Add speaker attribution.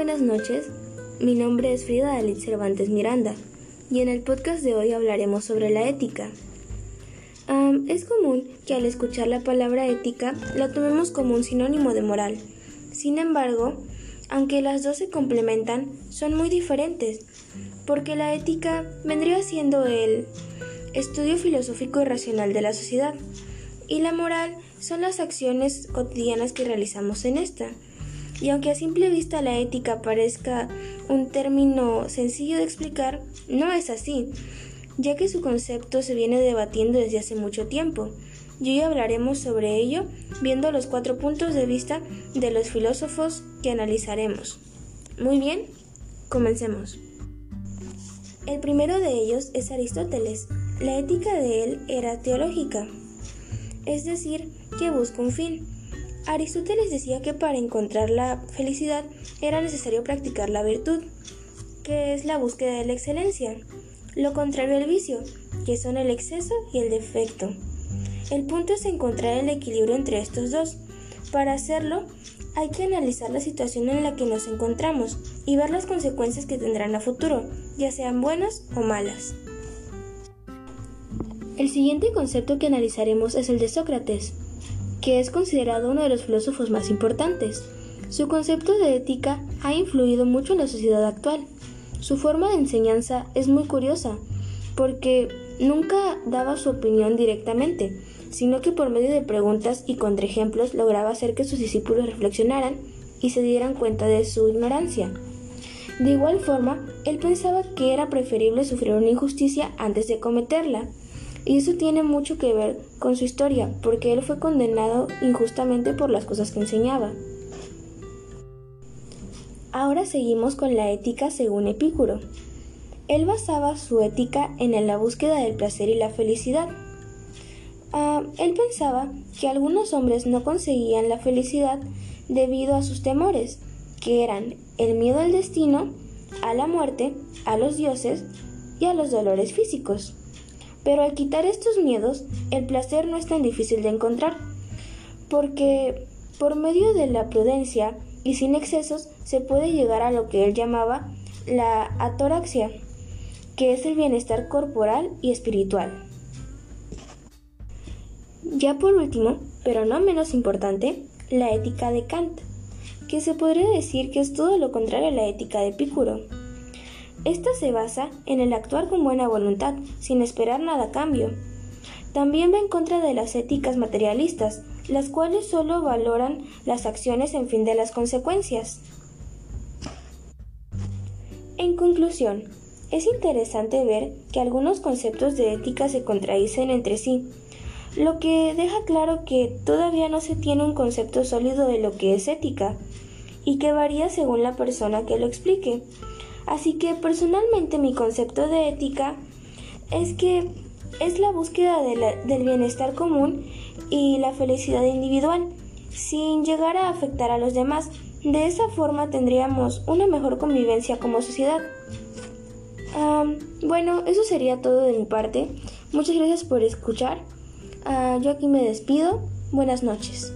Speaker 1: buenas noches. Mi nombre es Frida Dalit Cervantes Miranda y en el podcast de hoy hablaremos sobre la ética. es común que al escuchar la palabra ética la tomemos como un sinónimo de moral. Sin embargo, aunque las dos se complementan, son muy diferentes, porque la ética vendría siendo el estudio filosófico y racional de la sociedad, y la moral son las acciones cotidianas que realizamos en esta. Y aunque a simple vista la ética parezca un término sencillo de explicar, no es así, ya que su concepto se viene debatiendo desde hace mucho tiempo. Y hoy hablaremos sobre ello viendo los cuatro puntos de vista de los filósofos que analizaremos. Muy bien, comencemos. El primero de ellos es Aristóteles. La ética de él era teológica, es decir, que busca un fin. Aristóteles decía que para encontrar la felicidad era necesario practicar la virtud, que es la búsqueda de la excelencia, lo contrario al vicio, que son el exceso y el defecto. El punto es encontrar el equilibrio entre estos dos. Para hacerlo, hay que analizar la situación en la que nos encontramos y ver las consecuencias que tendrán a futuro, ya sean buenas o malas. El siguiente concepto que analizaremos es el de Sócrates que es considerado uno de los filósofos más importantes. Su concepto de ética ha influido mucho en la sociedad actual. Su forma de enseñanza es muy curiosa, porque nunca daba su opinión directamente, sino que por medio de preguntas y contraejemplos lograba hacer que sus discípulos reflexionaran y se dieran cuenta de su ignorancia. De igual forma, él pensaba que era preferible sufrir una injusticia antes de cometerla, y eso tiene mucho que ver con su historia, porque él fue condenado injustamente por las cosas que enseñaba. Ahora seguimos con la ética según Epicuro. Él basaba su ética en la búsqueda del placer y la felicidad. Ah, él pensaba que algunos hombres no conseguían la felicidad debido a sus temores, que eran el miedo al destino, a la muerte, a los dioses y a los dolores físicos. Pero al quitar estos miedos, el placer no es tan difícil de encontrar, porque por medio de la prudencia y sin excesos se puede llegar a lo que él llamaba la atoraxia, que es el bienestar corporal y espiritual. Ya por último, pero no menos importante, la ética de Kant, que se podría decir que es todo lo contrario a la ética de Epicuro. Esta se basa en el actuar con buena voluntad, sin esperar nada a cambio. También va en contra de las éticas materialistas, las cuales solo valoran las acciones en fin de las consecuencias. En conclusión, es interesante ver que algunos conceptos de ética se contradicen entre sí, lo que deja claro que todavía no se tiene un concepto sólido de lo que es ética, y que varía según la persona que lo explique. Así que personalmente mi concepto de ética es que es la búsqueda del bienestar común y la felicidad individual, sin llegar a afectar a los demás. De esa forma tendríamos una mejor convivencia como sociedad. bueno, eso sería todo de mi parte. Muchas gracias por escuchar. Ah, yo aquí me despido. Buenas noches.